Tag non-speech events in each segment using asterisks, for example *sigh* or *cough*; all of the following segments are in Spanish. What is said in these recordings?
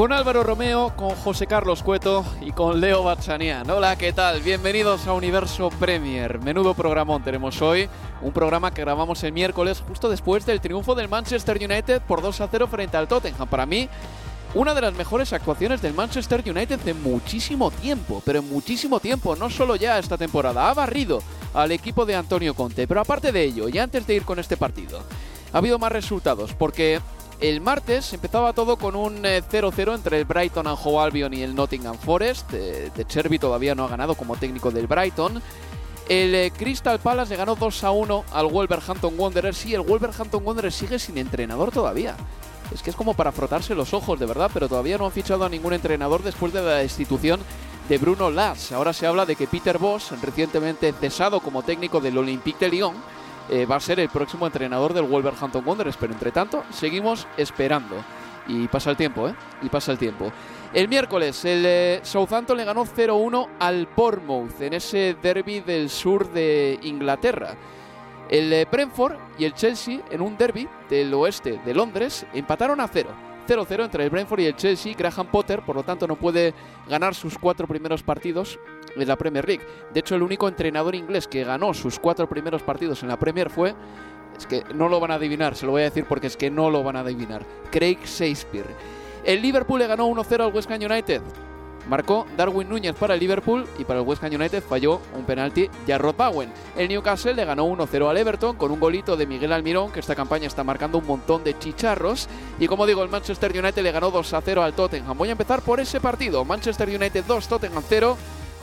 Con Álvaro Romeo, con José Carlos Cueto y con Leo Batzanian. Hola, ¿qué tal? Bienvenidos a Universo Premier. Menudo programón tenemos hoy. Un programa que grabamos el miércoles justo después del triunfo del Manchester United por 2 a 0 frente al Tottenham. Para mí, una de las mejores actuaciones del Manchester United en muchísimo tiempo, pero en muchísimo tiempo, no solo ya esta temporada. Ha barrido al equipo de Antonio Conte. Pero aparte de ello, y antes de ir con este partido, ha habido más resultados porque el martes empezaba todo con un 0-0 entre el Brighton and Albion y el Nottingham Forest. De, Cherby todavía no ha ganado como técnico del Brighton. El eh, Crystal Palace le ganó 2-1 al Wolverhampton Wanderers y el Wolverhampton Wanderers sigue sin entrenador todavía. Es que es como para frotarse los ojos, de verdad, pero todavía no han fichado a ningún entrenador después de la destitución de Bruno Lars. Ahora se habla de que Peter Boss, recientemente cesado como técnico del Olympique de Lyon, eh, va a ser el próximo entrenador del Wolverhampton Wanderers, pero entre tanto seguimos esperando. Y pasa el tiempo, ¿eh? Y pasa el tiempo. El miércoles, el eh, Southampton le ganó 0-1 al Bournemouth en ese derby del sur de Inglaterra. El eh, Brentford y el Chelsea en un derby del oeste de Londres empataron a 0. 0-0 entre el Brentford y el Chelsea. Graham Potter, por lo tanto, no puede ganar sus cuatro primeros partidos en la Premier League. De hecho, el único entrenador inglés que ganó sus cuatro primeros partidos en la Premier fue. Es que no lo van a adivinar, se lo voy a decir porque es que no lo van a adivinar. Craig Shakespeare. El Liverpool le ganó 1-0 al West Ham United. Marcó Darwin Núñez para el Liverpool y para el West Ham United falló un penalti Jarrod Bowen. El Newcastle le ganó 1-0 al Everton con un golito de Miguel Almirón, que esta campaña está marcando un montón de chicharros. Y como digo, el Manchester United le ganó 2-0 al Tottenham. Voy a empezar por ese partido. Manchester United 2, Tottenham 0.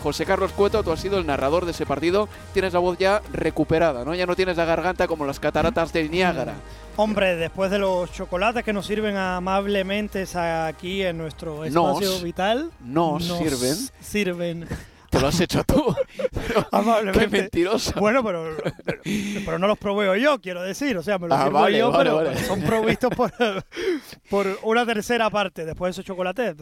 José Carlos Cueto, tú has sido el narrador de ese partido. Tienes la voz ya recuperada, ¿no? Ya no tienes la garganta como las cataratas del Niágara. Hombre, después de los chocolates que nos sirven amablemente aquí en nuestro espacio Nos. vital, Nos sirven. Sirven. Lo has hecho tú. *laughs* Pero Amablemente. Qué mentiroso. Bueno, pero, pero, pero no los proveo yo, quiero decir. O sea, me los Ah, vale, yo, vale, pero vale. son provistos por, por una tercera parte. Después de esos chocolates,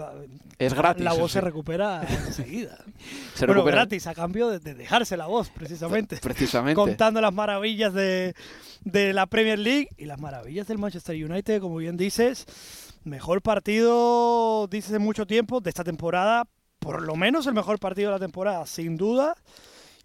Es gratis. la voz sí. se recupera enseguida. *laughs* Se bueno, recupera. gratis, a cambio de, de dejarse la voz, precisamente. Precisamente. Contando las maravillas de, de la Premier League y las maravillas del Manchester United, como bien dices. Mejor partido, dices, en mucho tiempo de esta temporada. Por lo menos el mejor partido de la temporada, sin duda.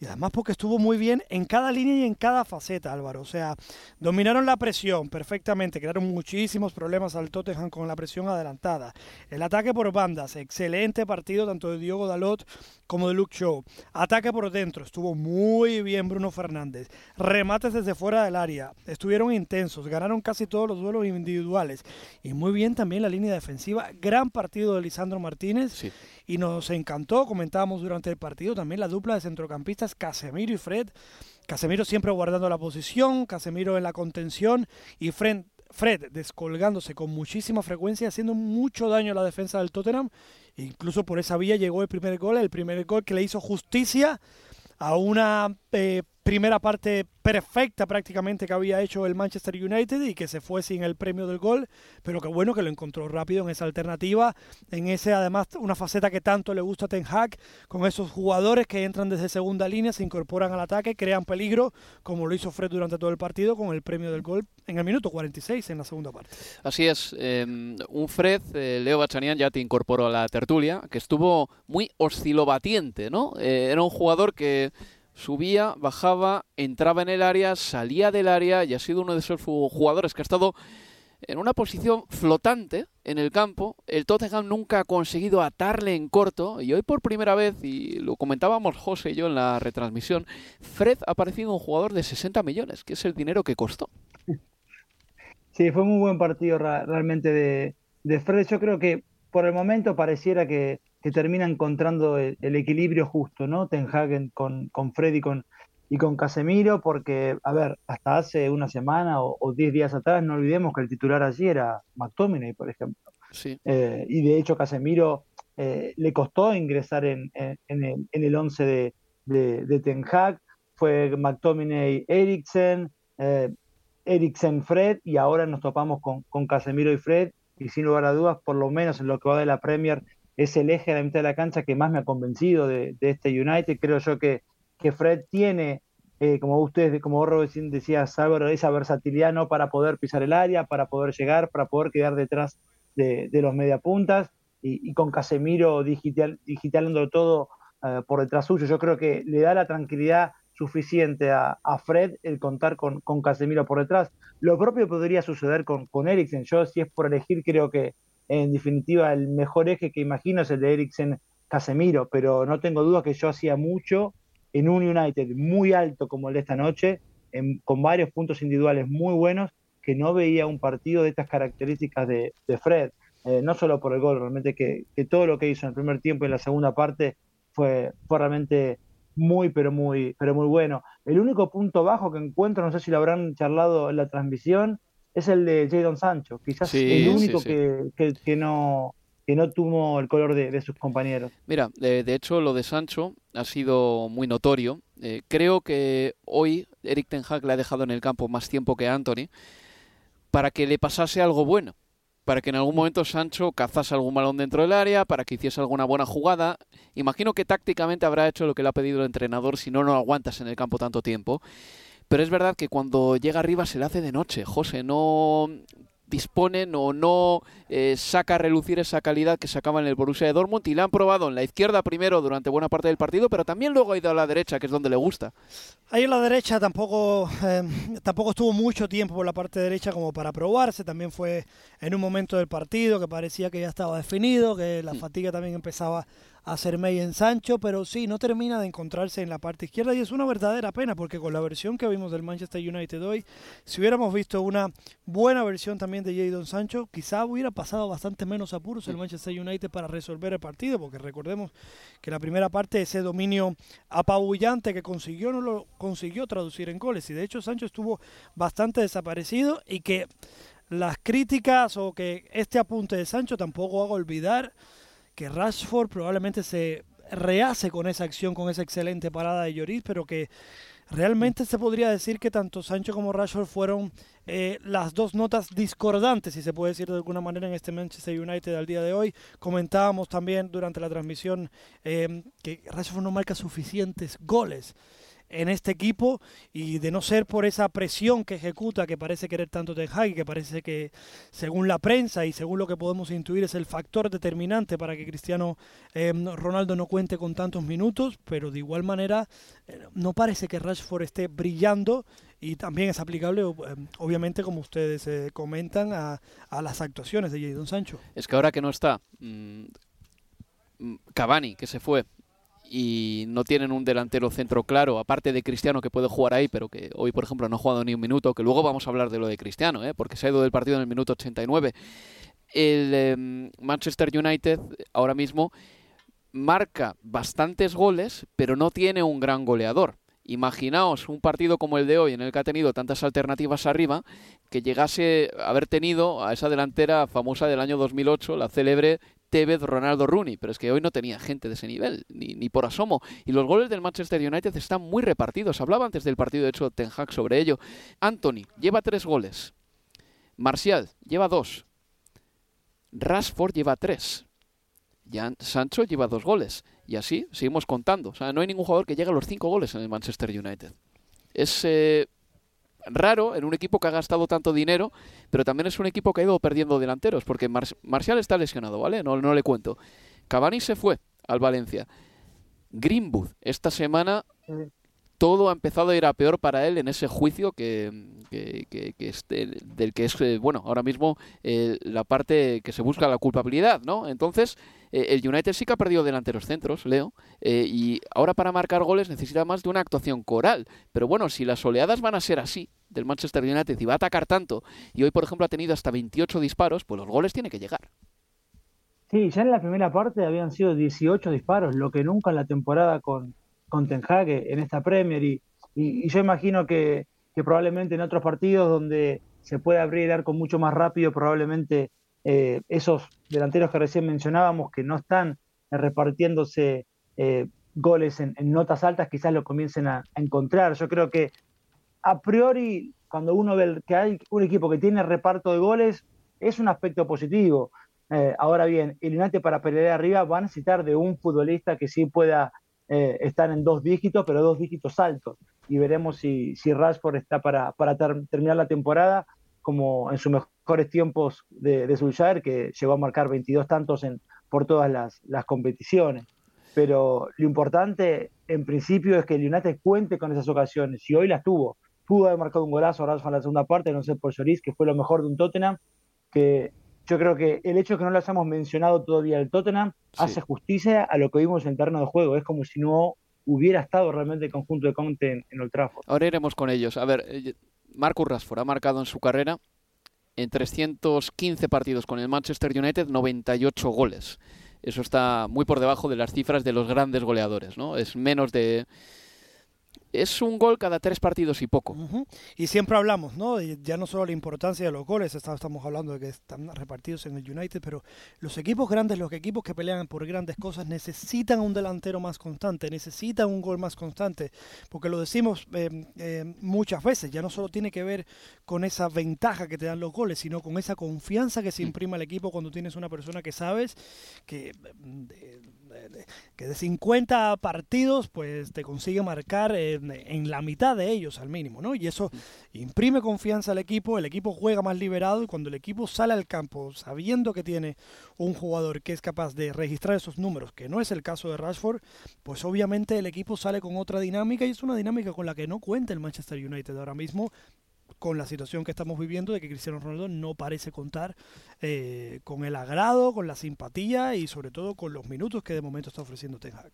Y además porque estuvo muy bien en cada línea y en cada faceta, Álvaro. O sea, dominaron la presión perfectamente, crearon muchísimos problemas al Tottenham con la presión adelantada. El ataque por bandas, excelente partido tanto de Diogo Dalot como de Luke Shaw. Ataque por dentro, estuvo muy bien Bruno Fernández. Remates desde fuera del área, estuvieron intensos, ganaron casi todos los duelos individuales. Y muy bien también la línea defensiva. Gran partido de Lisandro Martínez Sí. y nos encantó, comentábamos durante el partido también la dupla de centrocampistas Casemiro y Fred. Casemiro siempre guardando la posición, Casemiro en la contención y Fred, Fred descolgándose con muchísima frecuencia, haciendo mucho daño a la defensa del Tottenham. Incluso por esa vía llegó el primer gol, el primer gol que le hizo justicia a una eh, primera parte perfecta prácticamente que había hecho el Manchester United y que se fue sin el premio del gol, pero que bueno que lo encontró rápido en esa alternativa, en ese además una faceta que tanto le gusta a Ten Hag, con esos jugadores que entran desde segunda línea, se incorporan al ataque, crean peligro, como lo hizo Fred durante todo el partido con el premio del gol en el minuto 46 en la segunda parte. Así es, em, un Fred, eh, Leo Bachanian ya te incorporó a la tertulia, que estuvo muy oscilobatiente, ¿no? Eh, era un jugador que subía, bajaba, entraba en el área, salía del área y ha sido uno de esos jugadores que ha estado en una posición flotante en el campo. El Tottenham nunca ha conseguido atarle en corto y hoy por primera vez, y lo comentábamos José y yo en la retransmisión, Fred ha aparecido un jugador de 60 millones, que es el dinero que costó. Sí, fue muy buen partido realmente de Fred. Yo creo que por el momento pareciera que que termina encontrando el, equilibrio justo, ¿no? Ten Hagen con, con Freddy y con, y con Casemiro, porque, a ver, hasta hace una semana o, diez días atrás, no olvidemos que el titular allí era McTominay, por ejemplo. Sí. Eh, y de hecho, Casemiro eh, le costó ingresar en, en, el, en el 11 de, de, Ten Hag. Fue McTominay, Eriksen, eh, Eriksen, Fred, y ahora nos topamos con, con Casemiro y Fred. Y sin lugar a dudas, por lo menos en lo que va de la Premier, es el eje de la mitad de la cancha que más me ha convencido de, este United. Creo yo que, que Fred tiene, eh, como ustedes, como vos decía Álvaro, esa versatilidad ¿no? para poder pisar el área, para poder llegar, para poder quedar detrás de, los mediapuntas y, y con Casemiro digital, digitando todo eh, por detrás suyo. Yo creo que le da la tranquilidad suficiente a, Fred el contar con, con, Casemiro por detrás. Lo propio podría suceder con, con Eriksen. Yo, si es por elegir, creo que en definitiva, el mejor eje que imagino es el de Eriksen Casemiro, pero no tengo duda que yo hacía mucho en un United muy alto como el de esta noche, con varios puntos individuales muy buenos, que no veía un partido de estas características de, Fred. Eh, no solo por el gol, realmente que, todo lo que hizo en el primer tiempo y en la segunda parte fue, fue realmente muy, pero muy, pero muy bueno. El único punto bajo que encuentro, no sé si lo habrán charlado en la transmisión, es el de Jadon Sancho, quizás el único Que, que, no que no tuvo el color de, sus compañeros. Mira, de, hecho lo de Sancho ha sido muy notorio. Eh, creo que hoy Eric Ten Hag le ha dejado en el campo más tiempo que Anthony para que le pasase algo bueno, para que en algún momento Sancho cazase algún balón dentro del área, para que hiciese alguna buena jugada. Imagino que tácticamente habrá hecho lo que le ha pedido el entrenador, si no, no aguantas en el campo tanto tiempo. Pero es verdad que cuando llega arriba se le hace de noche, José, no disponen o no eh, saca a relucir esa calidad que sacaba en el Borussia de Dortmund y la han probado en la izquierda primero durante buena parte del partido, pero también luego ha ido a la derecha, que es donde le gusta. Ahí en la derecha tampoco, eh, tampoco estuvo mucho tiempo por la parte derecha como para probarse, también fue en un momento del partido que parecía que ya estaba definido, que la mm. fatiga también empezaba a en Sancho, pero sí, no termina de encontrarse en la parte izquierda y es una verdadera pena porque con la versión que vimos del Manchester United hoy, si hubiéramos visto una buena versión también de Jadon Sancho, quizá hubiera pasado bastante menos apuros el Manchester United para resolver el partido, porque recordemos que la primera parte, ese dominio apabullante que consiguió, no lo consiguió traducir en goles y de hecho Sancho estuvo bastante desaparecido y que las críticas o que este apunte de Sancho tampoco haga olvidar que Rashford probablemente se rehace con esa acción, con esa excelente parada de Lloris, pero que realmente se podría decir que tanto Sancho como Rashford fueron eh, las dos notas discordantes, si se puede decir de alguna manera, en este Manchester United al día de hoy. Comentábamos también durante la transmisión eh, que Rashford no marca suficientes goles en este equipo y de no ser por esa presión que ejecuta que parece querer tanto Ten Hag que parece que según la prensa y según lo que podemos intuir es el factor determinante para que Cristiano eh, Ronaldo no cuente con tantos minutos pero de igual manera eh, no parece que Rashford esté brillando y también es aplicable eh, obviamente como ustedes comentan a, a, las actuaciones de Jadon Sancho. Es que ahora que no está mmm, Cavani que se fue y no tienen un delantero centro claro, aparte de Cristiano que puede jugar ahí, pero que hoy, por ejemplo, no ha jugado ni un minuto, que luego vamos a hablar de lo de Cristiano, ¿eh? porque se ha ido del partido en el minuto 89. El em, Manchester United ahora mismo marca bastantes goles, pero no tiene un gran goleador. Imaginaos un partido como el de hoy, en el que ha tenido tantas alternativas arriba, que llegase a haber tenido a esa delantera famosa del año 2008, la célebre Tevez, Ronaldo, Rooney, pero es que hoy no tenía gente de ese nivel, ni, ni por asomo. Y los goles del Manchester United están muy repartidos. Hablaba antes del partido, de hecho, Ten Hag sobre ello. Anthony lleva tres goles. Marcial lleva dos. Rashford lleva tres. Sancho lleva dos goles. Y así seguimos contando. O sea, no hay ningún jugador que llegue a los cinco goles en el Manchester United. Es eh, raro en un equipo que ha gastado tanto dinero, pero también es un equipo que ha ido perdiendo delanteros, porque Marcial está lesionado, ¿vale? No, no le cuento. Cavani se fue al Valencia. Greenwood esta semana todo ha empezado a ir a peor para él en ese juicio que, del que es, eh, bueno, ahora mismo eh, la parte que se busca la culpabilidad, ¿no? Entonces, eh, el United sí que ha perdido delanteros centros, Leo, y ahora para marcar goles necesita más de una actuación coral. Pero bueno, si las oleadas van a ser así del Manchester United y va a atacar tanto, y hoy, por ejemplo, ha tenido hasta 28 disparos, pues los goles tiene que llegar. Sí, ya en la primera parte habían sido 18 disparos, lo que nunca en la temporada con, con Ten en esta Premier y, y, yo imagino que, que, probablemente en otros partidos donde se puede abrir el arco mucho más rápido, probablemente eh, esos delanteros que recién mencionábamos que no están repartiéndose eh, goles en, notas altas, quizás lo comiencen a, encontrar. Yo creo que a priori, cuando uno ve que hay un equipo que tiene reparto de goles, es un aspecto positivo. Eh, ahora bien, el United para pelear arriba va a necesitar de un futbolista que sí pueda eh, están en dos dígitos, pero dos dígitos altos. Y veremos si, si Rashford está para, para terminar la temporada como en sus mejores tiempos de, de que llegó a marcar 22 tantos en, por todas las, las competiciones. Pero lo importante, en principio, es que el United cuente con esas ocasiones. Y hoy las tuvo. Pudo haber marcado un golazo Rashford en la segunda parte, no sé por Lloris, que fue lo mejor de un Tottenham, que yo creo que el hecho de que no lo hayamos mencionado todavía el Tottenham hace justicia a lo que vimos en terreno de juego. Es como si no hubiera estado realmente el conjunto de Conte en, el Trafford. Ahora iremos con ellos. A ver, eh, Marcus Rashford ha marcado en su carrera en 315 partidos con el Manchester United 98 goles. Eso está muy por debajo de las cifras de los grandes goleadores, ¿no? Es menos de es un gol cada tres partidos y poco. Y siempre hablamos, ¿no? Ya no solo la importancia de los goles, estamos hablando de que están repartidos en el United, pero los equipos grandes, los equipos que pelean por grandes cosas, necesitan un delantero más constante, necesitan un gol más constante, porque lo decimos eh, eh, muchas veces, ya no solo tiene que ver con esa ventaja que te dan los goles, sino con esa confianza que se imprime al equipo cuando tienes una persona que sabes que que de 50 partidos pues te consigue marcar en, la mitad de ellos al mínimo, ¿no? Y eso imprime confianza al equipo, el equipo juega más liberado y cuando el equipo sale al campo sabiendo que tiene un jugador que es capaz de registrar esos números, que no es el caso de Rashford, pues obviamente el equipo sale con otra dinámica y es una dinámica con la que no cuenta el Manchester United ahora mismo con la situación que estamos viviendo de que Cristiano Ronaldo no parece contar eh, con el agrado, con la simpatía y sobre todo con los minutos que de momento está ofreciendo Ten Hag.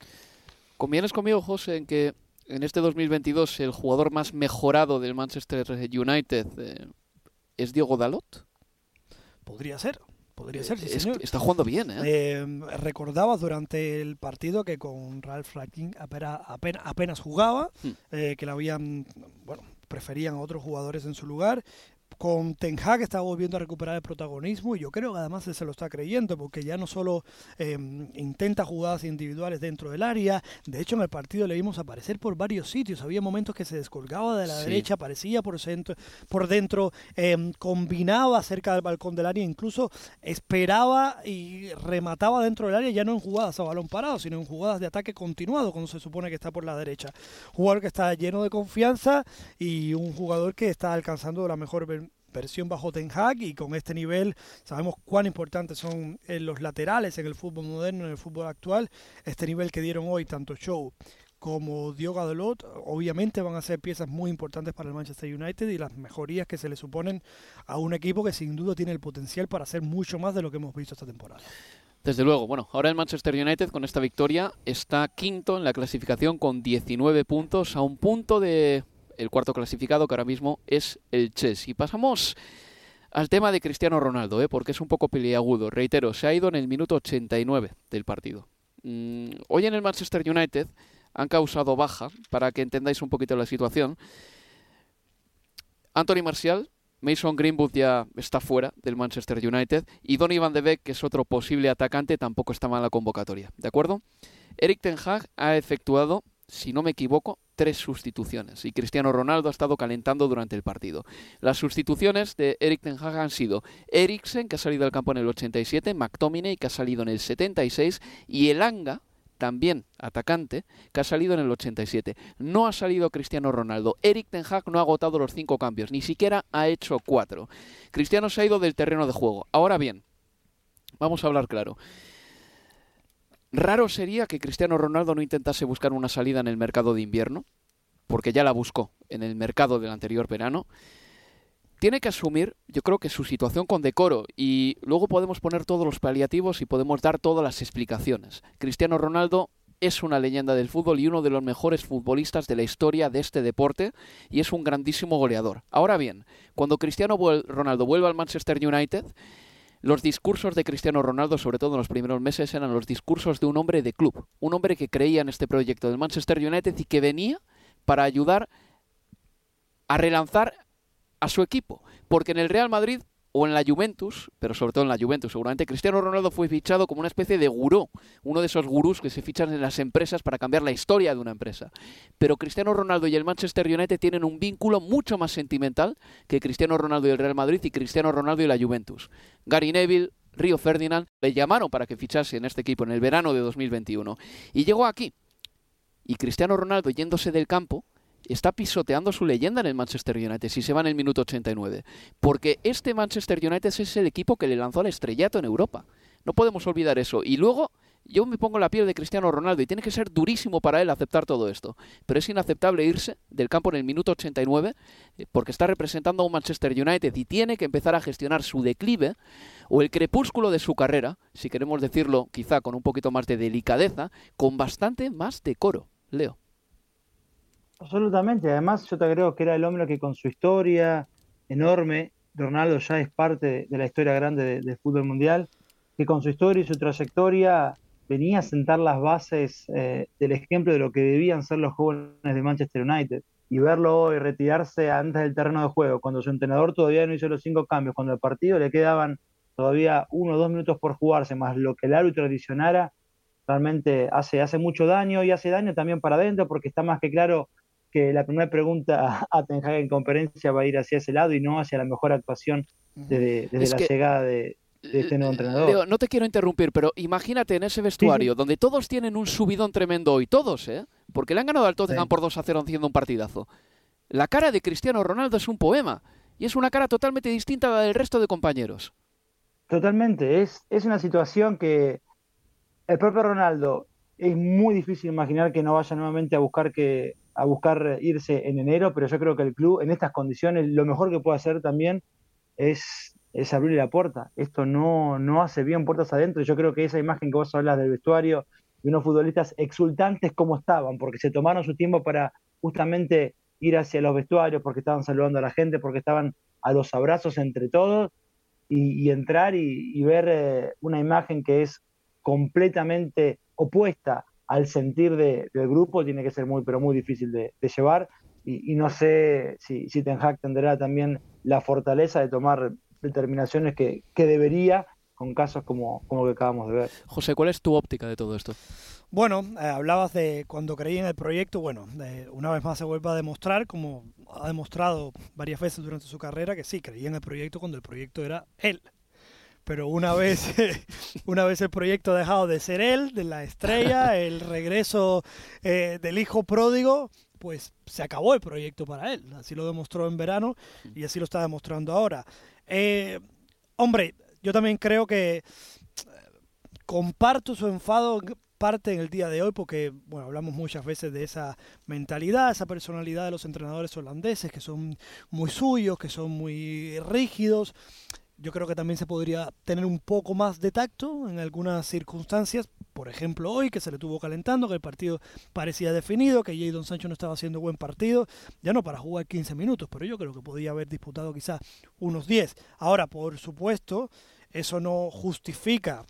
¿Convienes conmigo, José, en que en este 2022 el jugador más mejorado del Manchester United eh, es Diego Dalot? Podría ser. Podría ser, sí, señor. está jugando bien, ¿eh? ¿eh? Recordabas durante el partido que con Ralph Franklin apenas, apenas, jugaba, hmm. que le habían, bueno, preferían a otros jugadores en su lugar con Ten Hag está volviendo a recuperar el protagonismo y yo creo que además se lo está creyendo porque ya no solo em, intenta jugadas individuales dentro del área, de hecho en el partido le vimos aparecer por varios sitios, había momentos que se descolgaba de la derecha, aparecía por, centro, por dentro, em, combinaba cerca del balcón del área, incluso esperaba y remataba dentro del área ya no en jugadas a balón parado, sino en jugadas de ataque continuado cuando se supone que está por la derecha. Jugador que está lleno de confianza y un jugador que está alcanzando la mejor versión bajo Ten Hag y con este nivel sabemos cuán importantes son eh, los laterales en el fútbol moderno, en el fútbol actual. Este nivel que dieron hoy tanto Show como Diogo Dalot, obviamente van a ser piezas muy importantes para el Manchester United y las mejorías que se le suponen a un equipo que sin duda tiene el potencial para hacer mucho más de lo que hemos visto esta temporada. Desde luego, bueno, ahora el Manchester United con esta victoria está quinto en la clasificación con 19 puntos, a un punto de el cuarto clasificado, que ahora mismo es el Chelsea. Y pasamos al tema de Cristiano Ronaldo, ¿eh? porque es un poco peliagudo. Reitero, se ha ido en el minuto 89 del partido. Mm, hoy en el Manchester United han causado baja, para que entendáis un poquito la situación. Anthony Marcial, Mason Greenwood ya está fuera del Manchester United y Donny Van de Beek, que es otro posible atacante, tampoco está mal la convocatoria. ¿De acuerdo? Eric Ten Hag ha efectuado, si no me equivoco, tres sustituciones y Cristiano Ronaldo ha estado calentando durante el partido. Las sustituciones de Eric Ten Hag han sido Eriksen, que ha salido al campo en el 87, McTominay, que ha salido en el 76 y Elanga, también atacante, que ha salido en el 87. No ha salido Cristiano Ronaldo. Eric Ten Hag no ha agotado los cinco cambios, ni siquiera ha hecho cuatro. Cristiano se ha ido del terreno de juego. Ahora bien, vamos a hablar claro. Raro sería que Cristiano Ronaldo no intentase buscar una salida en el mercado de invierno, porque ya la buscó en el mercado del anterior verano tiene que asumir, yo creo que su situación con decoro y luego podemos poner todos los paliativos y podemos dar todas las explicaciones. Cristiano Ronaldo es una leyenda del fútbol y uno de los mejores futbolistas de la historia de este deporte y es un grandísimo goleador. Ahora bien, cuando Cristiano Ronaldo vuelve al Manchester United, los discursos de Cristiano Ronaldo, sobre todo en los primeros meses, eran los discursos de un hombre de club, un hombre que creía en este proyecto del Manchester United y que venía para ayudar a relanzar a su equipo, porque en el Real Madrid o en la Juventus, pero sobre todo en la Juventus seguramente, Cristiano Ronaldo fue fichado como una especie de gurú, uno de esos gurús que se fichan en las empresas para cambiar la historia de una empresa. Pero Cristiano Ronaldo y el Manchester United tienen un vínculo mucho más sentimental que Cristiano Ronaldo y el Real Madrid y Cristiano Ronaldo y la Juventus. Gary Neville, Río Ferdinand le llamaron para que fichase en este equipo en el verano de 2021 y llegó aquí. Y Cristiano Ronaldo yéndose del campo está pisoteando su leyenda en el Manchester United si se va en el minuto 89. Porque este Manchester United es el equipo que le lanzó al estrellato en Europa. No podemos olvidar eso. Y luego yo me pongo la piel de Cristiano Ronaldo y tiene que ser durísimo para él aceptar todo esto. Pero es inaceptable irse del campo en el minuto 89 eh, porque está representando a un Manchester United y tiene que empezar a gestionar su declive o el crepúsculo de su carrera, si queremos decirlo quizá con un poquito más de delicadeza, con bastante más decoro. Leo. Absolutamente, además yo te creo que era el hombre que con su historia enorme, Ronaldo ya es parte de la historia grande del fútbol mundial, que con su historia y su trayectoria venía a sentar las bases eh, del ejemplo de lo que debían ser los jóvenes de Manchester United. Y verlo hoy retirarse antes del terreno de juego, cuando su entrenador todavía no hizo los cinco cambios, cuando el partido le quedaban todavía uno o dos minutos por jugarse, más lo que el árbitro adicionara, realmente hace, hace mucho daño y hace daño también para adentro, porque está más que claro que la primera pregunta a Ten Hag en conferencia va a ir hacia ese lado y no hacia la mejor actuación desde, la llegada de, este nuevo entrenador. no te quiero interrumpir, pero imagínate en ese vestuario donde todos tienen un subidón tremendo hoy, todos, ¿eh? Porque le han ganado al Tottenham por 2 a 0 haciendo un partidazo. La cara de Cristiano Ronaldo es un poema y es una cara totalmente distinta a la del resto de compañeros. Totalmente, es, es una situación que el propio Ronaldo es muy difícil imaginar que no vaya nuevamente a buscar que a buscar irse en enero, pero yo creo que el club en estas condiciones lo mejor que puede hacer también es, es abrirle la puerta. Esto no, no hace bien puertas adentro. Yo creo que esa imagen que vos hablas del vestuario de unos futbolistas exultantes como estaban, porque se tomaron su tiempo para justamente ir hacia los vestuarios, porque estaban saludando a la gente, porque estaban a los abrazos entre todos, y, entrar y, ver eh, una imagen que es completamente opuesta al sentir del grupo tiene que ser muy, pero muy difícil de, llevar. Y, no sé si, si Ten Hag tendrá también la fortaleza de tomar determinaciones que, debería con casos como, como que acabamos de ver. José, ¿cuál es tu óptica de todo esto? Bueno, eh, hablabas de cuando creí en el proyecto, bueno, una vez más se vuelve a demostrar, como ha demostrado varias veces durante su carrera, que sí, creía en el proyecto cuando el proyecto era él pero una vez, *laughs* una vez el proyecto ha dejado de ser él, de la estrella, *laughs* el regreso eh, del hijo pródigo, pues se acabó el proyecto para él. Así lo demostró en verano y así lo está demostrando ahora. Eh, hombre, yo también creo que eh, comparto su enfado parte en el día de hoy porque bueno hablamos muchas veces de esa mentalidad esa personalidad de los entrenadores holandeses que son muy suyos que son muy rígidos yo creo que también se podría tener un poco más de tacto en algunas circunstancias. Por ejemplo, hoy que se le tuvo calentando, que el partido parecía definido, que Jadon Sancho no estaba haciendo buen partido, ya no para jugar 15 minutos, pero yo creo que podía haber disputado quizás unos 10. Ahora, por supuesto, eso no justifica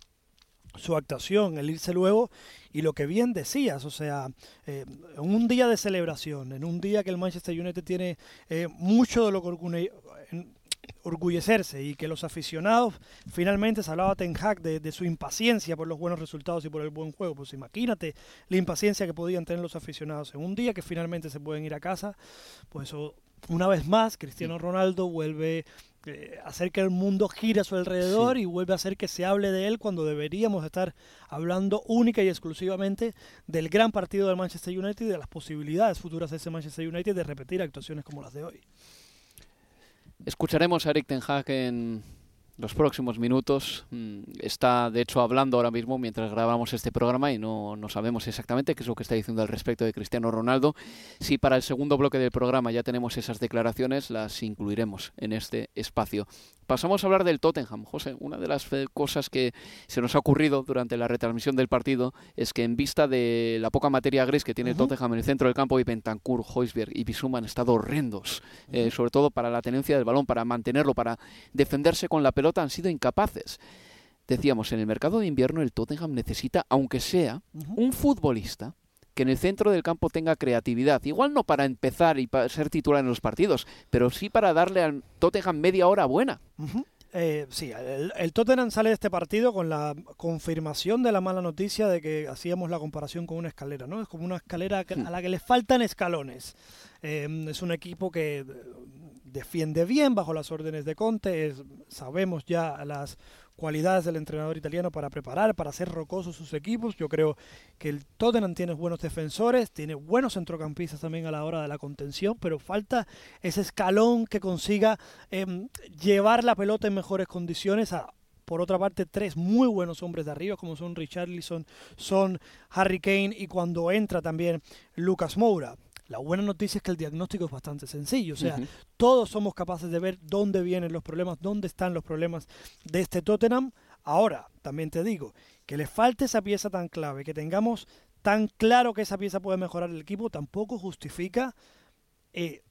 su actuación, el irse luego, y lo que bien decías, o sea, eh, en un día de celebración, en un día que el Manchester United tiene eh, mucho de lo que orgullecerse y que los aficionados, finalmente se hablaba Ten Hag de, de, su impaciencia por los buenos resultados y por el buen juego. Pues imagínate la impaciencia que podían tener los aficionados en un día que finalmente se pueden ir a casa. Pues eso, una vez más, Cristiano Ronaldo vuelve eh, a hacer que el mundo gire a su alrededor Sí. y vuelve a hacer que se hable de él cuando deberíamos estar hablando única y exclusivamente del gran partido del Manchester United y de las posibilidades futuras de ese Manchester United de repetir actuaciones como las de hoy. Escucharemos a Eric Ten Hag en los próximos minutos. Mm, Está, de hecho, hablando ahora mismo mientras grabamos este programa y no, no sabemos exactamente qué es lo que está diciendo al respecto de Cristiano Ronaldo. Si para el segundo bloque del programa ya tenemos esas declaraciones, las incluiremos en este espacio. Pasamos a hablar del Tottenham. José, una de las eh, cosas que se nos ha ocurrido durante la retransmisión del partido es que en vista de la poca materia gris que tiene el Ujú. Tottenham en el centro del campo y Bentancur, Hoisberg y Bisuma han estado horrendos, eh, sobre todo para la tenencia del balón, para mantenerlo, para defenderse con la pelota, han sido incapaces. Decíamos, en el mercado de invierno el Tottenham necesita, aunque sea, un futbolista que en el centro del campo tenga creatividad. Igual no para empezar y para ser titular en los partidos, pero sí para darle al Tottenham media hora buena. Eh, sí, el, el Tottenham sale de este partido con la confirmación de la mala noticia de que hacíamos la comparación con una escalera, ¿no? Es como una escalera que- a la que le faltan escalones. Eh, es un equipo que defiende bien bajo las órdenes de Conte, es- sabemos ya las cualidades del entrenador italiano para preparar, para hacer rocosos sus equipos. Yo creo que el Tottenham tiene buenos defensores, tiene buenos centrocampistas también a la hora de la contención, pero falta ese escalón que consiga em, llevar la pelota en mejores condiciones a por otra parte, tres muy buenos hombres de arriba, como son Richarlison, son Harry Kane y cuando entra también Lucas Moura. La buena noticia es que el diagnóstico es bastante sencillo, o sea, todos somos capaces de ver dónde vienen los problemas, dónde están los problemas de este Tottenham. Ahora, también te digo, que le falte esa pieza tan clave, que tengamos tan claro que esa pieza puede mejorar el equipo, tampoco justifica eh,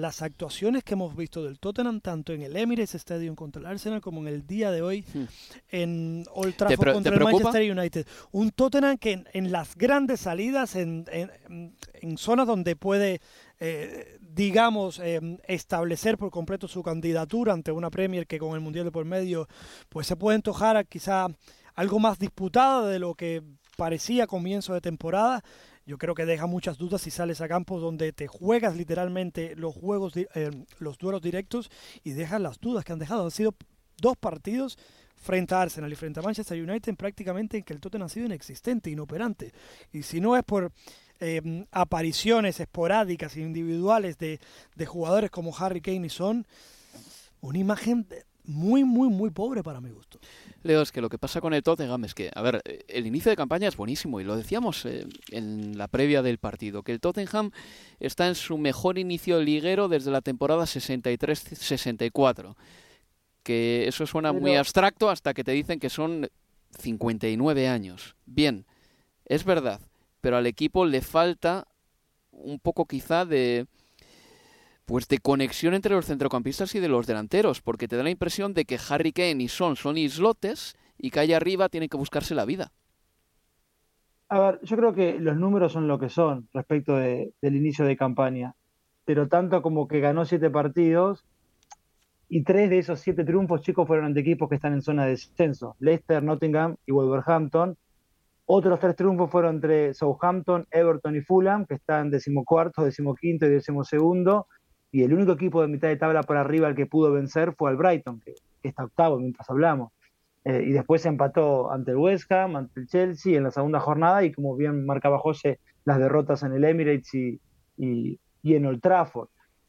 las actuaciones que hemos visto del Tottenham, tanto en el Emirates Stadium contra el Arsenal como en el día de hoy Hmm. en Old Trafford contra te el? Manchester United. Un Tottenham que en, en las grandes salidas, en, en- en zonas donde puede, eh, digamos, eh, establecer por completo su candidatura ante una Premier que con el Mundial de por medio, pues se puede antojar a quizá algo más disputada de lo que parecía a comienzo de temporada. Yo creo que deja muchas dudas si sales a campos donde te juegas literalmente los juegos, eh, los duelos directos y dejas las dudas que han dejado. Han sido dos partidos frente a Arsenal y frente a Manchester United prácticamente en que el Tottenham ha sido inexistente, inoperante. Y si no es por eh, apariciones esporádicas individuales de, de jugadores como Harry Kane y Son, una imagen muy, muy, muy pobre para mi gusto. Leo, es que lo que pasa con el Tottenham es que, a ver, el inicio de campaña es buenísimo y lo decíamos eh, en la previa del partido, que el Tottenham está en su mejor inicio liguero desde la temporada 63-64. Que eso suena muy abstracto hasta que te dicen que son 59 años. Bien, es verdad, pero al equipo le falta un poco quizá de pues de conexión entre los centrocampistas y de los delanteros, porque te da la impresión de que Harry Kane y Son son islotes y que allá arriba tienen que buscarse la vida. A ver, yo creo que los números son lo que son respecto de- del inicio de campaña, pero tanto como que ganó siete partidos y tres de esos siete triunfos, chicos, fueron ante equipos que están en zona de descenso, Leicester, Nottingham y Wolverhampton. Otros tres triunfos fueron entre Southampton, Everton y Fulham, que están decimocuarto, decimoquinto y decimosegundo. Y el único equipo de mitad de tabla por arriba al que pudo vencer fue al Brighton, que, está octavo mientras hablamos. Eh, y después empató ante el West Ham, ante el Chelsea en la segunda jornada y como bien marcaba José, las derrotas en el Emirates y, y- en Old Trafford.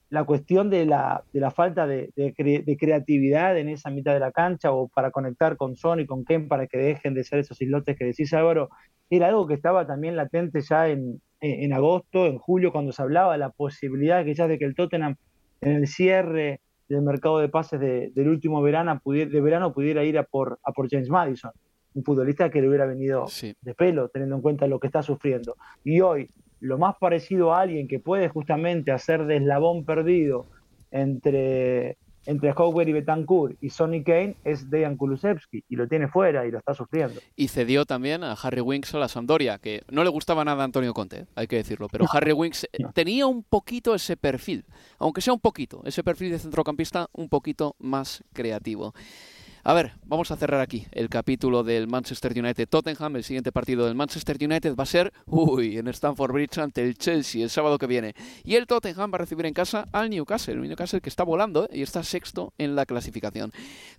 La cuestión de la, de la falta de, de creatividad en esa mitad de la cancha o para conectar con Son y con Ken para que dejen de ser esos islotes que decís Álvaro, era algo que estaba también latente ya en, en, en agosto, en julio, cuando se hablaba de la posibilidad quizás de que el Tottenham en el cierre del mercado de pases de- del último verano, pudiera, de verano pudiera ir a por, a por James Madison, un futbolista que le hubiera venido Sí. de pelo, teniendo en cuenta lo que está sufriendo. Y hoy, lo más parecido a alguien que puede justamente hacer de eslabón perdido entre, entre Howard y Betancourt y Sonny Kane es Dejan Kulusevski y lo tiene fuera y lo está sufriendo. Y cedió también a Harry Winks a la Sampdoria, que no le gustaba nada a Antonio Conte, hay que decirlo, pero Harry Winks eh, tenía un poquito ese perfil, aunque sea un poquito, ese perfil de centrocampista un poquito más creativo. A ver, vamos a cerrar aquí el capítulo del Manchester United-Tottenham. El siguiente partido del Manchester United va a ser, uy, en Stamford Bridge ante el Chelsea el sábado que viene. Y el Tottenham va a recibir en casa al Newcastle, el Newcastle que está volando ¿eh? y está sexto en la clasificación.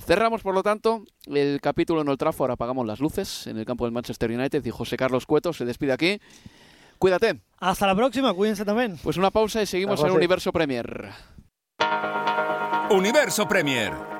Cerramos, por lo tanto, el capítulo en Old Trafford. Apagamos las luces en el campo del Manchester United y José Carlos Cueto se despide aquí. Cuídate. Hasta la próxima, cuídense también. Pues una pausa y seguimos en Universo Premier. Universo Premier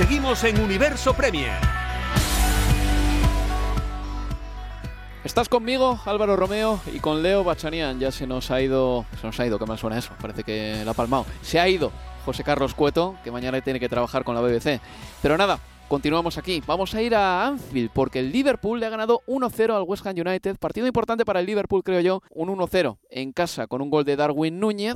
Seguimos en Universo Premier. Estás conmigo, Álvaro Romeo, y con Leo Bachanian. Ya se nos ha ido. Se nos ha ido, ¿qué mal suena eso? Parece que la ha palmado. Se ha ido José Carlos Cueto, que mañana tiene que trabajar con la BBC. Pero nada, Continuamos aquí. Vamos a ir a Anfield porque el Liverpool le ha ganado 1-0 al West Ham United. Partido importante para el Liverpool, creo yo. Un 1-0 en casa con un gol de Darwin Núñez.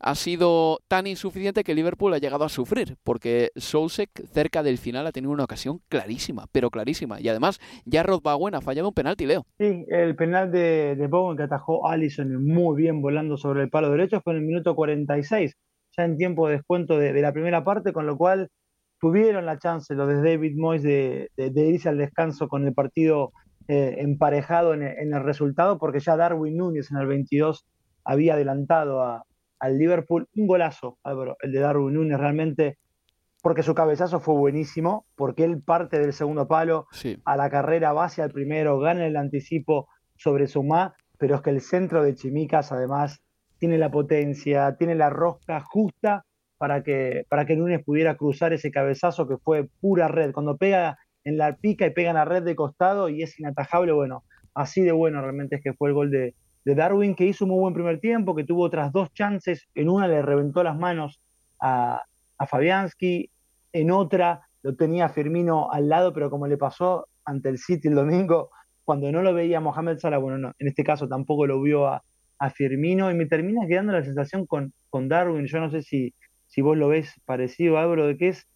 Ha sido tan insuficiente que Liverpool ha llegado a sufrir porque Solsek cerca del final ha tenido una ocasión clarísima, pero clarísima. Y además ya Rod Bowen ha fallado un penalti, Leo. Sí, el penal de, Bowen que atajó Allison muy bien volando sobre el palo derecho fue en el minuto 46, ya en tiempo de descuento de, de la primera parte, con lo cual tuvieron la chance los de David Moyes de, irse al descanso con el partido eh, emparejado en, el resultado, porque ya Darwin Núñez en el 22 había adelantado al Liverpool. Un golazo, el de Darwin Núñez realmente, porque su cabezazo fue buenísimo, porque él parte del segundo palo a la carrera, va hacia el primero, gana el anticipo sobre Sumá, pero es que el centro de Chimicas además tiene la potencia, tiene la rosca justa para que, para que Núñez pudiera cruzar ese cabezazo que fue pura red. Cuando pega en la pica y pega en la red de costado y es inatajable, bueno, así de bueno realmente es que fue el gol de, Darwin, que hizo un muy buen primer tiempo, que tuvo otras dos chances, en una le reventó las manos a, a Fabianski, en otra lo tenía Firmino al lado, pero como le pasó ante el City el domingo, cuando no lo veía Mohamed Salah, bueno, no, en este caso tampoco lo vio a, a Firmino. Y me termina quedando la sensación con, con Darwin, yo no sé si, si vos lo ves parecido, Álvaro, de que es,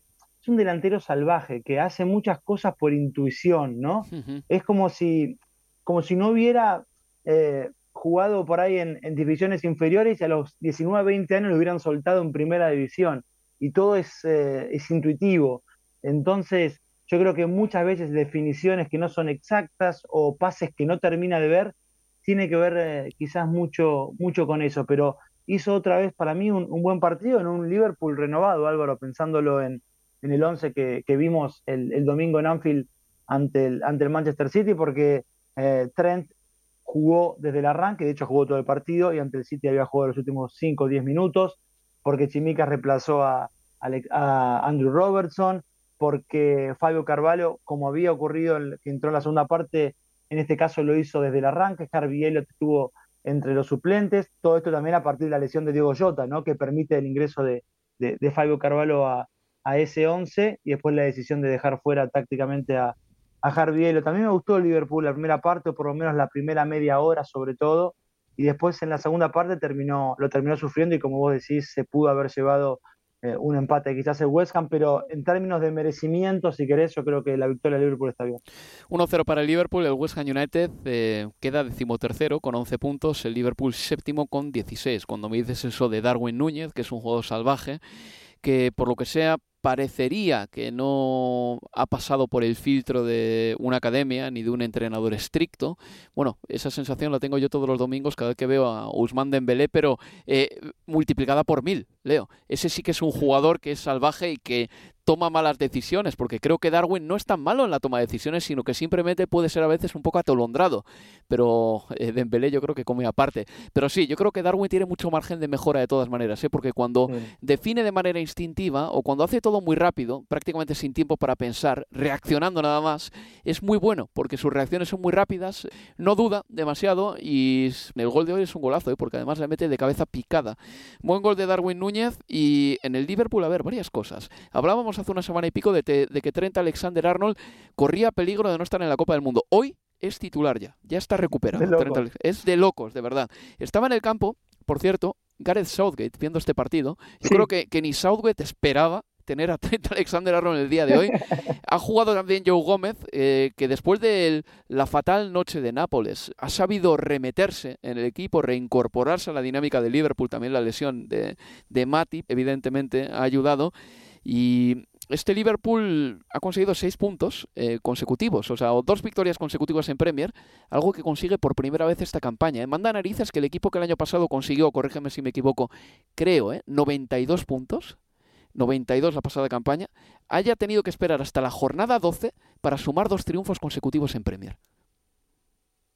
es un delantero salvaje, que hace muchas cosas por intuición, ¿no? Es como si, como si no hubiera eh, jugado por ahí en, divisiones inferiores y a los 19, 20 años lo hubieran soltado en primera división. Y todo es, eh, es intuitivo. Entonces, yo creo que muchas veces definiciones que no son exactas o pases que no termina de ver, tiene que ver eh, quizás mucho, mucho con eso, pero hizo otra vez para mí un, buen partido en un Liverpool renovado, Álvaro, pensándolo en, el 11 que, vimos el, domingo en Anfield ante el, Manchester City, porque eh, Trent jugó desde el arranque, de hecho jugó todo el partido y ante el City había jugado los últimos 5 o 10 minutos, porque Chimica reemplazó a, Andrew Robertson, porque Fabio Carvalho, como había ocurrido, que entró en la segunda parte, en este caso lo hizo desde el arranque, Harvey Elliott estuvo entre los suplentes, todo esto también a partir de la lesión de Diego Jota, ¿no? que permite el ingreso de, Fabio Carvalho a, ese 11 y después la decisión de dejar fuera tácticamente a, a. También me gustó el Liverpool la primera parte, o por lo menos la primera media hora sobre todo, y después en la segunda parte terminó, lo terminó sufriendo y como vos decís, se pudo haber llevado eh, un empate quizás el West Ham, pero en términos de merecimiento, si querés, yo creo que la victoria del Liverpool está bien. 1-0 para el Liverpool, el West Ham United eh, queda decimotercero con 11 puntos, el Liverpool séptimo con 16. Cuando me dices eso de Darwin Núñez, que es un juego salvaje, que por lo que sea parecería que no ha pasado por el filtro de una academia ni de un entrenador estricto. Bueno, esa sensación la tengo yo todos los domingos cada vez que veo a Usman Dembélé, pero eh, multiplicada por mil, Leo. Ese sí que es un jugador que es salvaje y que toma malas decisiones, porque creo que Darwin no es tan malo en la toma de decisiones, sino que simplemente puede ser a veces un poco atolondrado. Pero eh, Dembélé yo creo que come aparte. Pero sí, yo creo que Darwin tiene mucho margen de mejora de todas maneras, ¿eh? porque cuando define de manera instintiva o cuando hace todo muy rápido, prácticamente sin tiempo para pensar, reaccionando nada más, es muy bueno, porque sus reacciones son muy rápidas, no duda demasiado y el gol de hoy es un golazo, ¿eh? porque además le mete de cabeza picada. Buen gol de Darwin Núñez y en el Liverpool, a ver, varias cosas. Hablábamos hace una semana y pico de, que Trent Alexander Arnold corría peligro de no estar en la Copa del Mundo. Hoy es titular ya, ya está recuperado. es de locos, de verdad. Estaba en el campo, por cierto, Gareth Southgate viendo este partido. Yo creo que, que ni Southgate esperaba tener a *laughs* Trent Alexander Arnold el día de hoy. *laughs* ha jugado también Joe Gómez, eh, que después de la fatal noche de Nápoles ha sabido remeterse en el equipo, reincorporarse a la dinámica de Liverpool. También la lesión de, de Matip, evidentemente, ha ayudado. Y este Liverpool ha conseguido seis puntos eh, consecutivos, o sea, dos victorias consecutivas en Premier, algo que consigue por primera vez esta campaña. ¿eh? Manda narices que el equipo que el año pasado consiguió, corrígeme si me equivoco, creo, ¿eh? 92 puntos, 92 la pasada campaña, haya tenido que esperar hasta la jornada 12 para sumar dos triunfos consecutivos en Premier.